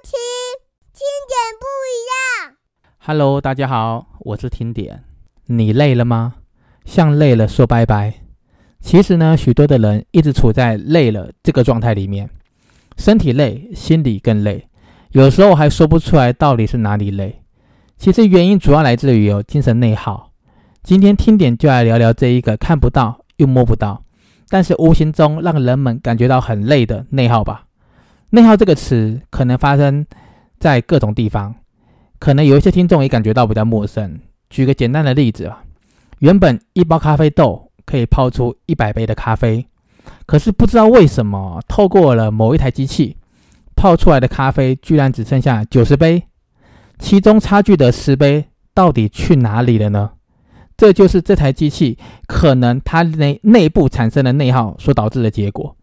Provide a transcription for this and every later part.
听听点不一样。Hello，大家好，我是听点。你累了吗？向累了说拜拜。其实呢，许多的人一直处在累了这个状态里面，身体累，心里更累，有时候还说不出来到底是哪里累。其实原因主要来自于有精神内耗。今天听点就来聊聊这一个看不到又摸不到，但是无形中让人们感觉到很累的内耗吧。内耗这个词可能发生在各种地方，可能有一些听众也感觉到比较陌生。举个简单的例子啊，原本一包咖啡豆可以泡出一百杯的咖啡，可是不知道为什么，透过了某一台机器泡出来的咖啡居然只剩下九十杯，其中差距的十杯到底去哪里了呢？这就是这台机器可能它内内部产生的内耗所导致的结果。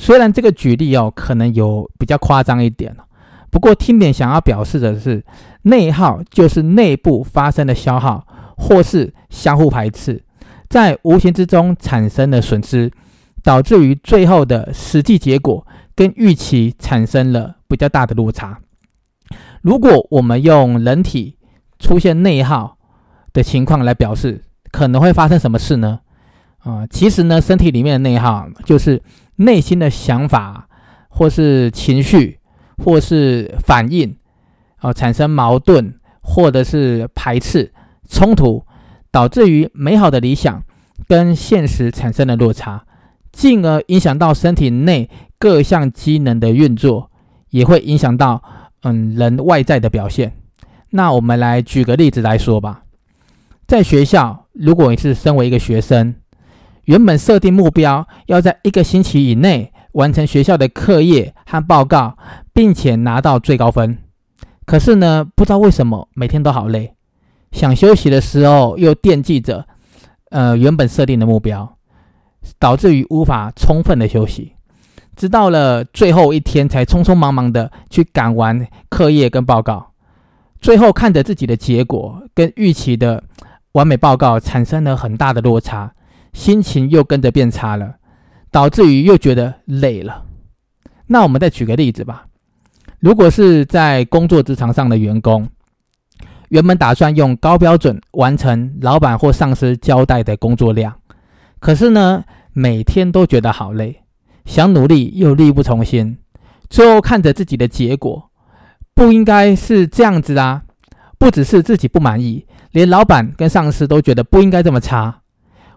虽然这个举例哦，可能有比较夸张一点不过听点想要表示的是，内耗就是内部发生的消耗，或是相互排斥，在无形之中产生的损失，导致于最后的实际结果跟预期产生了比较大的落差。如果我们用人体出现内耗的情况来表示，可能会发生什么事呢？啊，其实呢，身体里面的内耗就是。内心的想法，或是情绪，或是反应，哦，产生矛盾，或者是排斥、冲突，导致于美好的理想跟现实产生了落差，进而影响到身体内各项机能的运作，也会影响到嗯人外在的表现。那我们来举个例子来说吧，在学校，如果你是身为一个学生。原本设定目标要在一个星期以内完成学校的课业和报告，并且拿到最高分。可是呢，不知道为什么每天都好累，想休息的时候又惦记着，呃，原本设定的目标，导致于无法充分的休息，直到了最后一天才匆匆忙忙的去赶完课业跟报告，最后看着自己的结果跟预期的完美报告产生了很大的落差。心情又跟着变差了，导致于又觉得累了。那我们再举个例子吧。如果是在工作职场上的员工，原本打算用高标准完成老板或上司交代的工作量，可是呢，每天都觉得好累，想努力又力不从心。最后看着自己的结果，不应该是这样子啊！不只是自己不满意，连老板跟上司都觉得不应该这么差。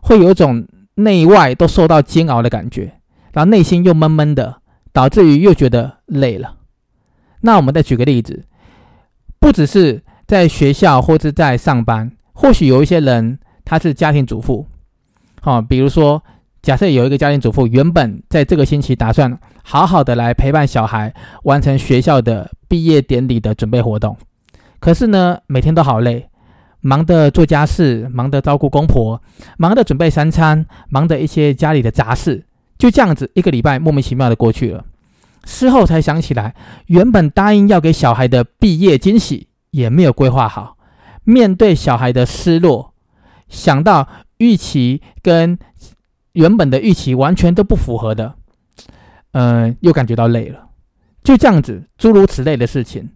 会有一种内外都受到煎熬的感觉，然后内心又闷闷的，导致于又觉得累了。那我们再举个例子，不只是在学校或者在上班，或许有一些人他是家庭主妇，好，比如说假设有一个家庭主妇，原本在这个星期打算好好的来陪伴小孩，完成学校的毕业典礼的准备活动，可是呢，每天都好累。忙的做家事，忙的照顾公婆，忙的准备三餐，忙的一些家里的杂事，就这样子一个礼拜莫名其妙的过去了。事后才想起来，原本答应要给小孩的毕业惊喜也没有规划好。面对小孩的失落，想到预期跟原本的预期完全都不符合的，嗯，又感觉到累了。就这样子，诸如此类的事情，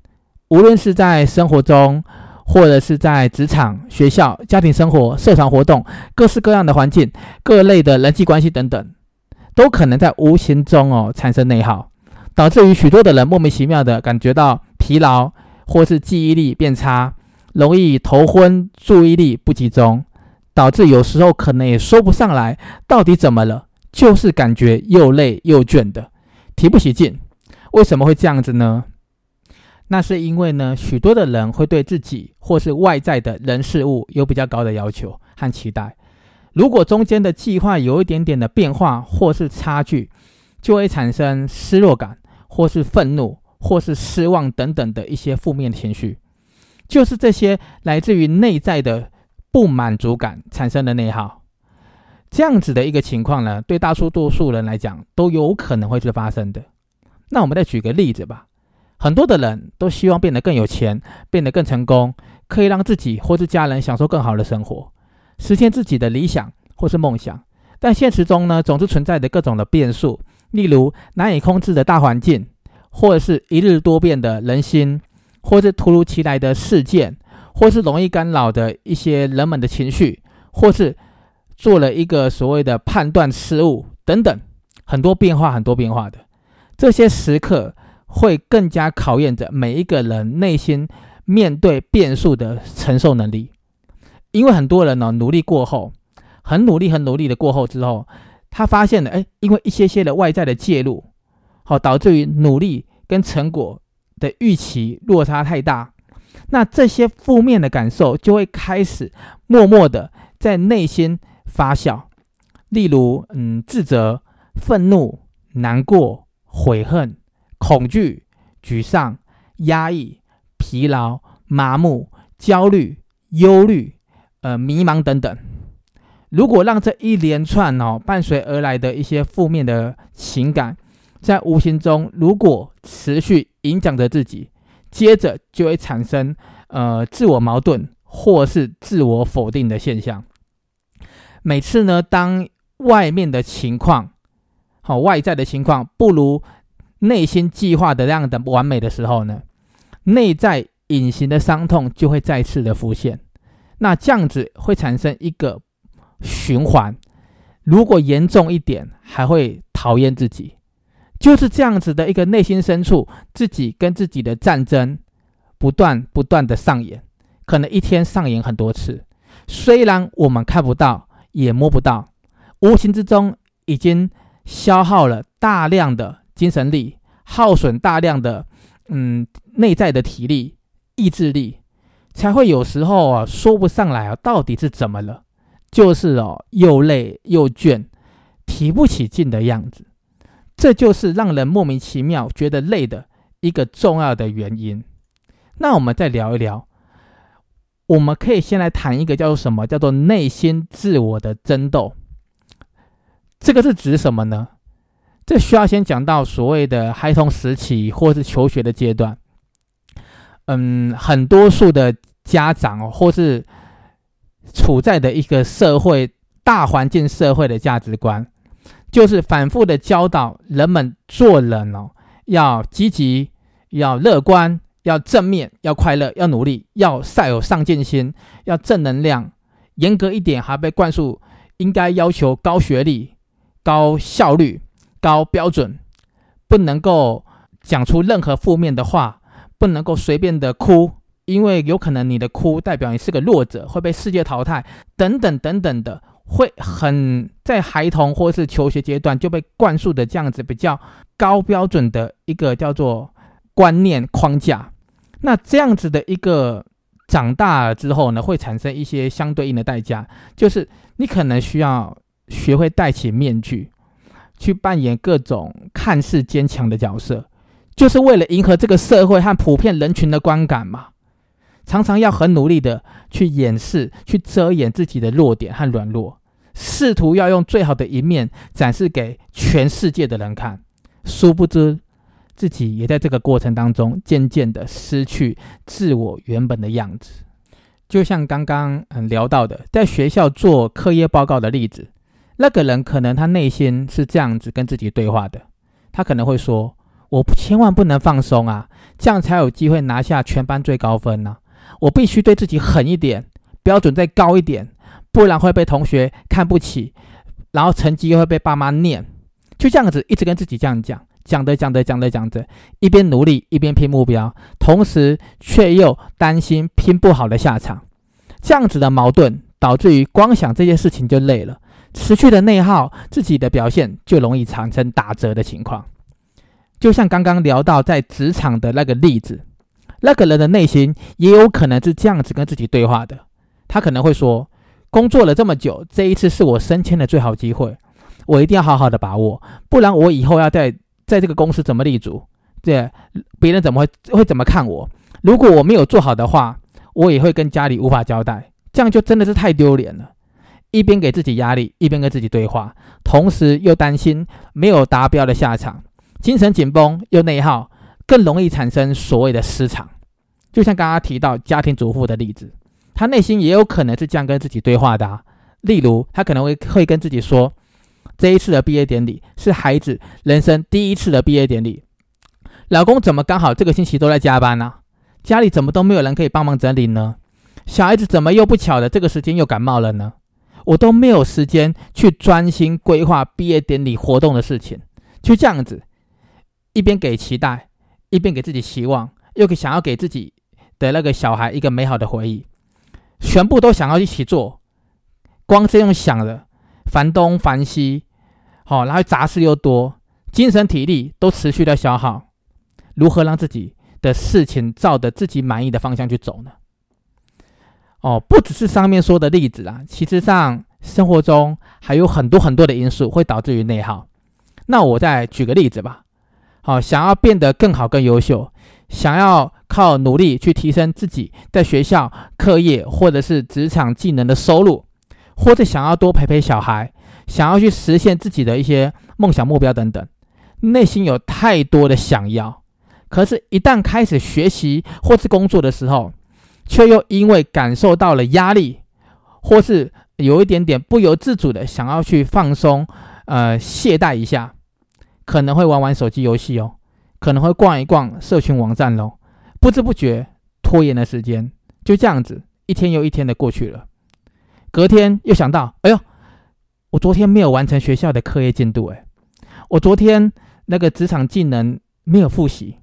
无论是在生活中。或者是在职场、学校、家庭生活、社团活动，各式各样的环境、各类的人际关系等等，都可能在无形中哦产生内耗，导致于许多的人莫名其妙的感觉到疲劳，或是记忆力变差，容易头昏、注意力不集中，导致有时候可能也说不上来到底怎么了，就是感觉又累又倦的，提不起劲。为什么会这样子呢？那是因为呢，许多的人会对自己或是外在的人事物有比较高的要求和期待。如果中间的计划有一点点的变化或是差距，就会产生失落感，或是愤怒，或是失望等等的一些负面情绪。就是这些来自于内在的不满足感产生的内耗。这样子的一个情况呢，对大多数人来讲都有可能会是发生的。那我们再举个例子吧。很多的人都希望变得更有钱，变得更成功，可以让自己或是家人享受更好的生活，实现自己的理想或是梦想。但现实中呢，总是存在着各种的变数，例如难以控制的大环境，或者是一日多变的人心，或是突如其来的事件，或是容易干扰的一些人们的情绪，或是做了一个所谓的判断失误等等，很多变化，很多变化的这些时刻，会更加考验着每一个人内心面对变数的承受能力。因为很多人呢，努力过后，很努力、很努力的过后之后，他发现了，哎，因为一些些的外在的介入。好，导致于努力跟成果的预期落差太大，那这些负面的感受就会开始默默的在内心发酵，例如，嗯，自责、愤怒、难过、悔恨、恐惧、沮丧、压抑、疲劳、麻木、焦虑、忧虑、呃，迷茫等等。如果让这一连串哦伴随而来的一些负面的情感，在无形中，如果持续影响着自己，接着就会产生呃自我矛盾或是自我否定的现象。每次呢，当外面的情况好，外在的情况不如内心计划的那样的完美的时候呢，内在隐形的伤痛就会再次的浮现。那这样子会产生一个循环，如果严重一点，还会讨厌自己。就是这样子的一个内心深处，自己跟自己的战争，不断不断的上演，可能一天上演很多次。虽然我们看不到，也摸不到，无形之中已经消耗了大量的精神力，耗损大量的嗯内在的体力、意志力，才会有时候啊说不上来啊到底是怎么了，就是哦又累又倦，提不起劲的样子。这就是让人莫名其妙觉得累的一个重要的原因。那我们再聊一聊，我们可以先来谈一个叫做什么？叫做内心自我的争斗。这个是指什么呢？这需要先讲到所谓的孩童时期或是求学的阶段。嗯，很多数的家长，或是处在的一个社会大环境、社会的价值观。就是反复的教导人们做人哦，要积极，要乐观，要正面，要快乐，要努力，要晒有上进心，要正能量。严格一点，还被灌输应该要求高学历、高效率、高标准，不能够讲出任何负面的话，不能够随便的哭，因为有可能你的哭代表你是个弱者，会被世界淘汰，等等等等的。会很在孩童或是求学阶段就被灌输的这样子比较高标准的一个叫做观念框架，那这样子的一个长大之后呢，会产生一些相对应的代价，就是你可能需要学会戴起面具，去扮演各种看似坚强的角色，就是为了迎合这个社会和普遍人群的观感嘛。常常要很努力的去掩饰、去遮掩自己的弱点和软弱，试图要用最好的一面展示给全世界的人看。殊不知，自己也在这个过程当中渐渐的失去自我原本的样子。就像刚刚嗯聊到的，在学校做课业报告的例子，那个人可能他内心是这样子跟自己对话的，他可能会说：“我千万不能放松啊，这样才有机会拿下全班最高分呢。”我必须对自己狠一点，标准再高一点，不然会被同学看不起，然后成绩又会被爸妈念。就这样子一直跟自己这样讲，讲着讲着讲着讲着，一边努力一边拼目标，同时却又担心拼不好的下场。这样子的矛盾导致于光想这些事情就累了，持续的内耗，自己的表现就容易产生打折的情况。就像刚刚聊到在职场的那个例子。那个人的内心也有可能是这样子跟自己对话的，他可能会说：“工作了这么久，这一次是我升迁的最好机会，我一定要好好的把握，不然我以后要在在这个公司怎么立足？对，别人怎么会会怎么看我？如果我没有做好的话，我也会跟家里无法交代，这样就真的是太丢脸了。一边给自己压力，一边跟自己对话，同时又担心没有达标的下场，精神紧绷又内耗，更容易产生所谓的失常。”就像刚刚提到家庭主妇的例子，她内心也有可能是这样跟自己对话的。例如，她可能会会跟自己说：“这一次的毕业典礼是孩子人生第一次的毕业典礼，老公怎么刚好这个星期都在加班呢？家里怎么都没有人可以帮忙整理呢？小孩子怎么又不巧的这个时间又感冒了呢？我都没有时间去专心规划毕业典礼活动的事情，就这样子，一边给期待，一边给自己希望，又给想要给自己的那个小孩一个美好的回忆，全部都想要一起做，光是用想的，烦东烦西，好，然后杂事又多，精神体力都持续的消耗，如何让自己的事情照着自己满意的方向去走呢？哦，不只是上面说的例子啊，其实上生活中还有很多很多的因素会导致于内耗。那我再举个例子吧。好，想要变得更好、更优秀，想要靠努力去提升自己在学校课业或者是职场技能的收入，或者想要多陪陪小孩，想要去实现自己的一些梦想目标等等，内心有太多的想要，可是，一旦开始学习或是工作的时候，却又因为感受到了压力，或是有一点点不由自主的想要去放松，呃，懈怠一下，可能会玩玩手机游戏哦，可能会逛一逛社群网站喽，不知不觉拖延了时间就这样子一天又一天的过去了。隔天又想到，哎呦，我昨天没有完成学校的课业进度，哎，我昨天那个职场技能没有复习，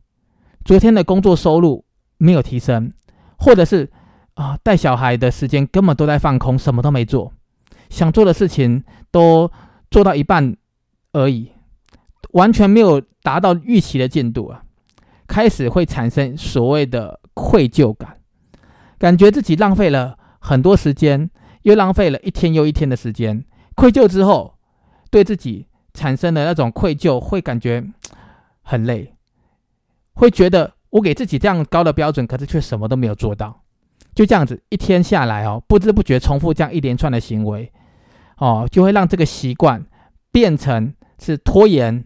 昨天的工作收入没有提升。或者是啊，带小孩的时间根本都在放空，什么都没做，想做的事情都做到一半而已，完全没有达到预期的进度啊！开始会产生所谓的愧疚感，感觉自己浪费了很多时间，又浪费了一天又一天的时间。愧疚之后，对自己产生的那种愧疚，会感觉很累，会觉得。我给自己这样高的标准，可是却什么都没有做到，就这样子一天下来哦，不知不觉重复这样一连串的行为，哦，就会让这个习惯变成是拖延、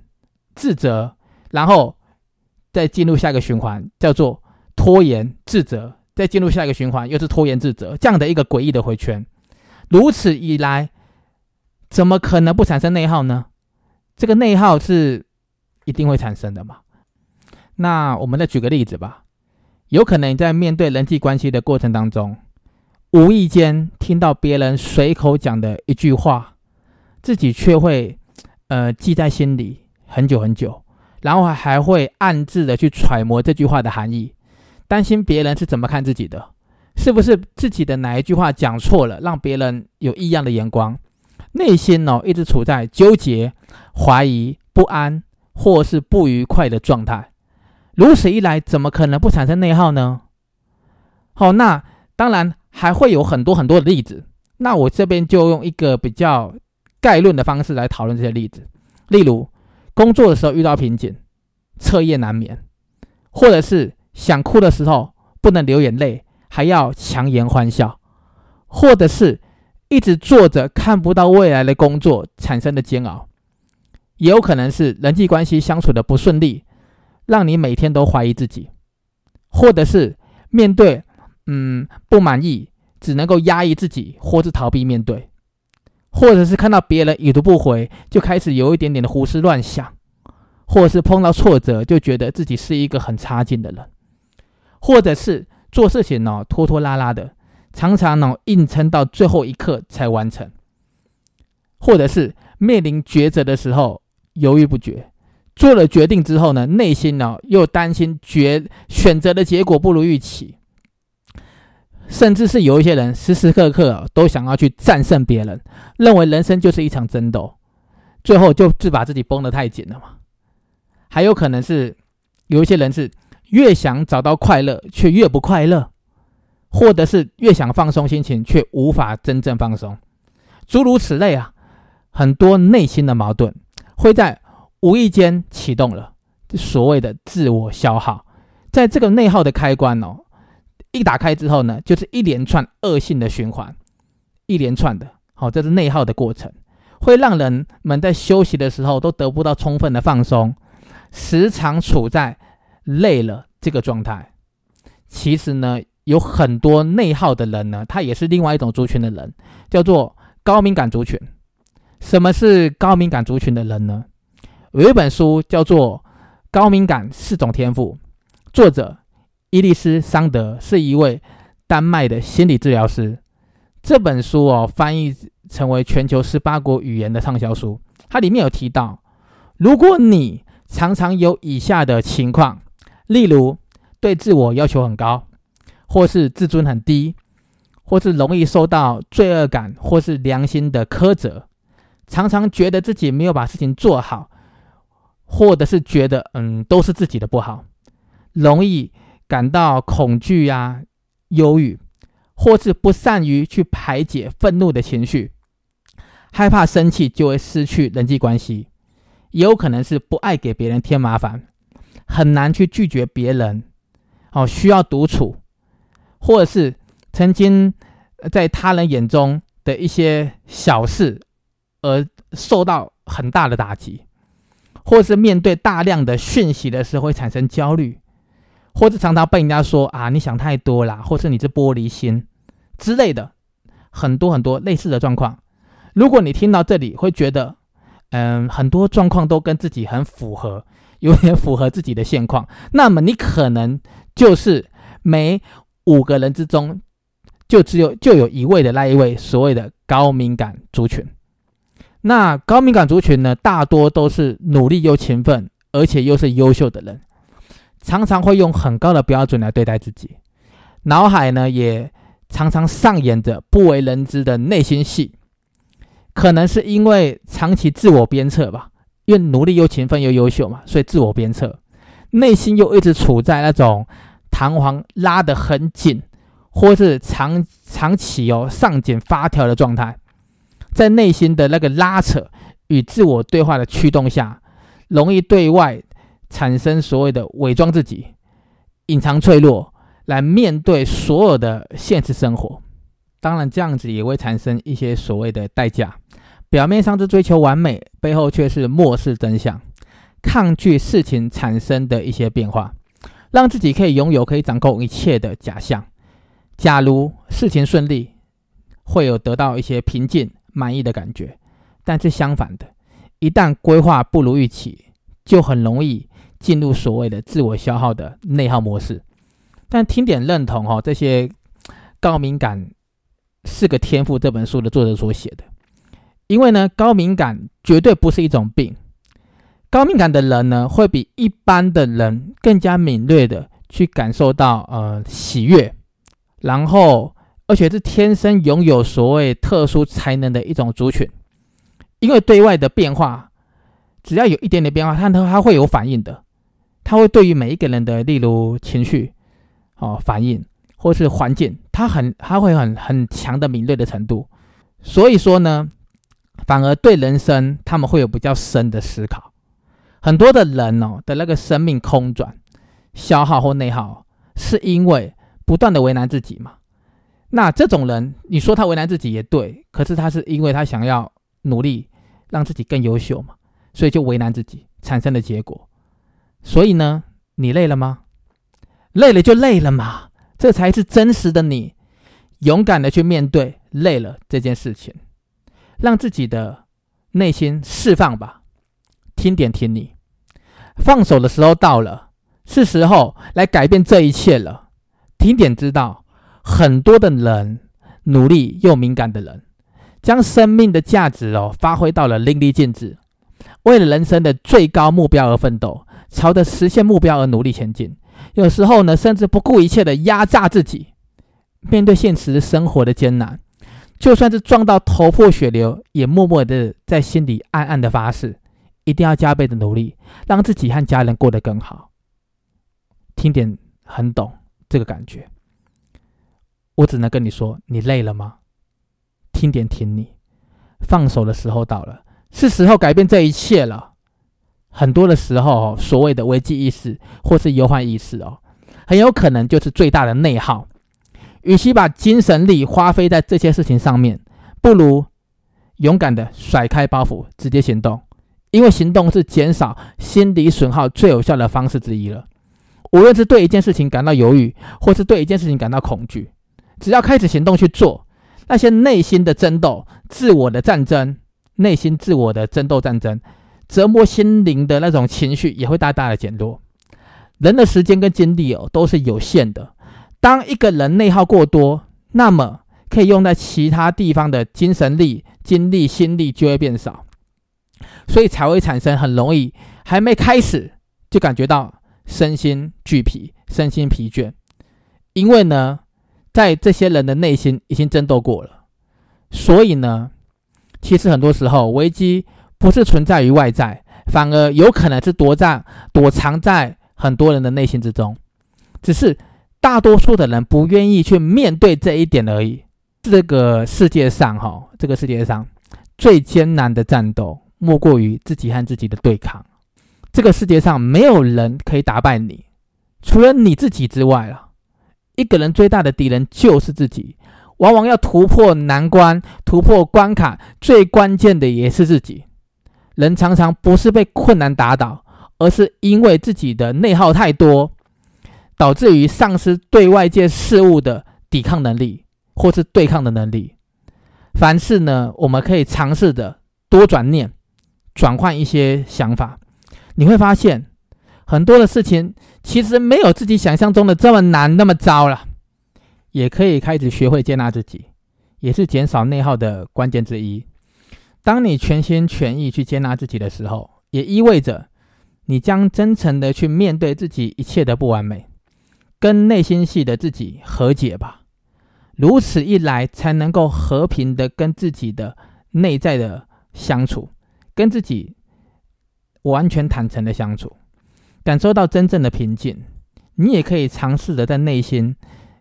自责，然后再进入下一个循环，叫做拖延、自责，再进入下一个循环，又是拖延、自责这样的一个诡异的回圈。如此以来，怎么可能不产生内耗呢？这个内耗是一定会产生的嘛？那我们再举个例子吧，有可能你在面对人际关系的过程当中，无意间听到别人随口讲的一句话，自己却会呃记在心里很久很久，然后还会暗自的去揣摩这句话的含义，担心别人是怎么看自己的，是不是自己的哪一句话讲错了，让别人有异样的眼光，内心呢一直处在纠结、怀疑、不安或是不愉快的状态。如此一来，怎么可能不产生内耗呢？好，那当然还会有很多很多的例子。那我这边就用一个比较概论的方式来讨论这些例子。例如，工作的时候遇到瓶颈，彻夜难眠，或者是想哭的时候不能流眼泪，还要强颜欢笑，或者是一直做着看不到未来的工作产生的煎熬，也有可能是人际关系相处的不顺利。让你每天都怀疑自己，或者是面对嗯不满意，只能够压抑自己，或是逃避面对，或者是看到别人已读不回，就开始有一点点的胡思乱想，或者是碰到挫折就觉得自己是一个很差劲的人，或者是做事情呢拖拖拉拉的，常常呢硬撑到最后一刻才完成，或者是面临抉择的时候犹豫不决。做了决定之后呢，内心呢又担心决选择的结果不如预期，甚至是有一些人时时刻刻都想要去战胜别人，认为人生就是一场争斗，最后就自把自己绷得太紧了嘛。还有可能是有一些人是越想找到快乐却越不快乐，或者是越想放松心情却无法真正放松，诸如此类啊，很多内心的矛盾会在。无意间启动了所谓的自我消耗，在这个内耗的开关哦，一打开之后呢，就是一连串恶性的循环，一连串的，好，这是内耗的过程，会让人们在休息的时候都得不到充分的放松，时常处在累了这个状态。其实呢，有很多内耗的人呢，他也是另外一种族群的人，叫做高敏感族群。什么是高敏感族群的人呢？有一本书叫做《高敏感四种天赋》，作者伊丽丝·桑德是一位丹麦的心理治疗师。这本书哦，翻译成为全球十八国语言的畅销书。它里面有提到，如果你常常有以下的情况，例如对自我要求很高，或是自尊很低，或是容易受到罪恶感或是良心的苛责，常常觉得自己没有把事情做好，或者是觉得嗯都是自己的不好，容易感到恐惧呀、忧郁，或是不善于去排解愤怒的情绪，害怕生气就会失去人际关系，也有可能是不爱给别人添麻烦，很难去拒绝别人，哦需要独处。或者是曾经在他人眼中的一些小事而受到很大的打击，或是面对大量的讯息的时候会产生焦虑，或者常常被人家说啊你想太多啦，或是你是玻璃心之类的很多很多类似的状况。如果你听到这里会觉得，嗯，很多状况都跟自己很符合，有点符合自己的现况，那么你可能就是每。五个人之中，就只有就有一位的那一位所谓的高敏感族群。那高敏感族群呢，大多都是努力又勤奋，而且又是优秀的人，常常会用很高的标准来对待自己，脑海呢也常常上演着不为人知的内心戏。可能是因为长期自我鞭策吧，因为努力又勤奋又优秀嘛，所以自我鞭策，内心又一直处在那种。弹簧拉得很紧，或是长长期哦上紧发条的状态，在内心的那个拉扯与自我对话的驱动下，容易对外产生所谓的伪装自己、隐藏脆弱，来面对所有的现实生活。当然，这样子也会产生一些所谓的代价。表面上是追求完美，背后却是漠视真相，抗拒事情产生的一些变化。让自己可以拥有可以掌控一切的假象。假如事情顺利，会有得到一些平静、满意的感觉；但是相反的，一旦规划不如预期，就很容易进入所谓的自我消耗的内耗模式。但听点认同哈，这些高敏感是个天赋这本书的作者所写的，因为呢，高敏感绝对不是一种病。高敏感的人呢，会比一般的人更加敏锐的去感受到呃喜悦，然后而且是天生拥有所谓特殊才能的一种族群，因为对外的变化，只要有一点点变化，他他他会有反应的，他会对于每一个人的例如情绪哦反应或是环境，他很他会很很强的敏锐的程度，所以说呢，反而对人生他们会有比较深的思考。很多的人哦的那个生命空转、消耗或内耗，是因为不断的为难自己嘛？那这种人，你说他为难自己也对，可是他是因为他想要努力让自己更优秀嘛，所以就为难自己产生的结果。所以呢，你累了吗？累了就累了嘛，这才是真实的你。勇敢的去面对累了这件事情，让自己的内心释放吧。听点听你。放手的时候到了，是时候来改变这一切了。听点知道，很多的人努力又敏感的人，将生命的价值哦发挥到了淋漓尽致，为了人生的最高目标而奋斗，朝着实现目标而努力前进。有时候呢，甚至不顾一切的压榨自己，面对现实生活的艰难，就算是撞到头破血流，也默默的在心里暗暗的发誓。一定要加倍的努力，让自己和家人过得更好。听点很懂这个感觉，我只能跟你说，你累了吗？听点听你，放手的时候到了，是时候改变这一切了。很多的时候，所谓的危机意识或是忧患意识哦，很有可能就是最大的内耗。与其把精神力花费在这些事情上面，不如勇敢的甩开包袱，直接行动。因为行动是减少心理损耗最有效的方式之一了。无论是对一件事情感到犹豫，或是对一件事情感到恐惧，只要开始行动去做，那些内心的争斗、自我的战争、内心自我的争斗战争，折磨心灵的那种情绪也会大大的减弱。人的时间跟精力哦都是有限的，当一个人内耗过多，那么可以用在其他地方的精神力、精力、心力就会变少，所以才会产生很容易还没开始就感觉到身心俱疲、身心疲倦，因为呢，在这些人的内心已经争斗过了，所以呢，其实很多时候危机不是存在于外在，反而有可能是躲在、躲藏在。很多人的内心之中，只是大多数的人不愿意去面对这一点而已。这个世界上，哈，这个世界上最艰难的战斗，莫过于自己和自己的对抗。这个世界上没有人可以打败你，除了你自己之外了。一个人最大的敌人就是自己，往往要突破难关、突破关卡，最关键的也是自己。人常常不是被困难打倒。而是因为自己的内耗太多，导致于丧失对外界事物的抵抗能力，或是对抗的能力。凡事呢，我们可以尝试的多转念，转换一些想法，你会发现很多的事情其实没有自己想象中的这么难，那么糟了。也可以开始学会接纳自己，也是减少内耗的关键之一。当你全心全意去接纳自己的时候，也意味着。你将真诚的去面对自己一切的不完美，跟内心戏的自己和解吧。如此一来，才能够和平的跟自己的内在的相处，跟自己完全坦诚的相处，感受到真正的平静。你也可以尝试着在内心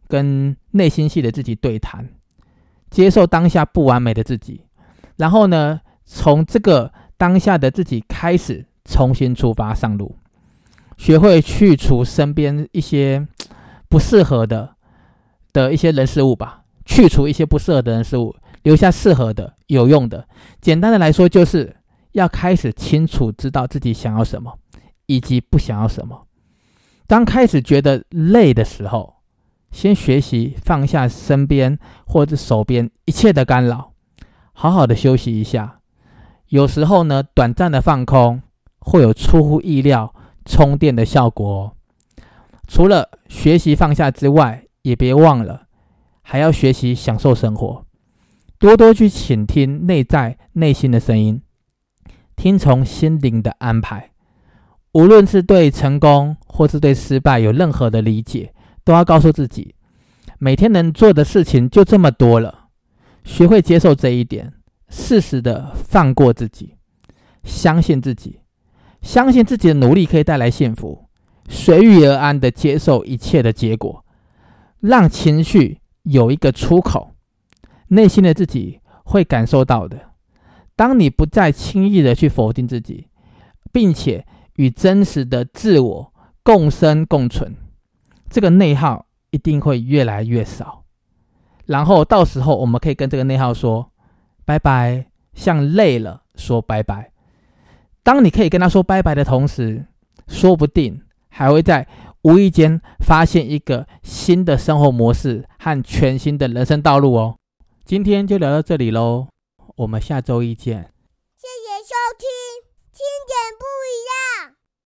跟内心系的自己对谈，接受当下不完美的自己，然后呢，从这个当下的自己开始。重新出发上路，学会去除身边一些 不适合的的一些人事物吧，去除一些不适合的人事物，留下适合的、有用的。简单的来说，就是要开始清楚知道自己想要什么，以及不想要什么。当开始觉得累的时候，先学习放下身边或者手边一切的干扰，好好的休息一下。有时候呢，短暂的放空。会有出乎意料充电的效果哦。除了学习放下之外，也别忘了还要学习享受生活，多多去倾听内在内心的声音，听从心灵的安排。无论是对成功或是对失败有任何的理解，都要告诉自己，每天能做的事情就这么多了。学会接受这一点，适时的放过自己，相信自己。相信自己的努力可以带来幸福，随遇而安的接受一切的结果，让情绪有一个出口。内心的自己会感受到的。当你不再轻易的去否定自己，并且与真实的自我共生共存，这个内耗一定会越来越少。然后到时候我们可以跟这个内耗说拜拜，像累了说拜拜。当你可以跟他说拜拜的同时，说不定还会在无意间发现一个新的生活模式和全新的人生道路哦。今天就聊到这里喽，我们下周一见。谢谢收听，听点不一样。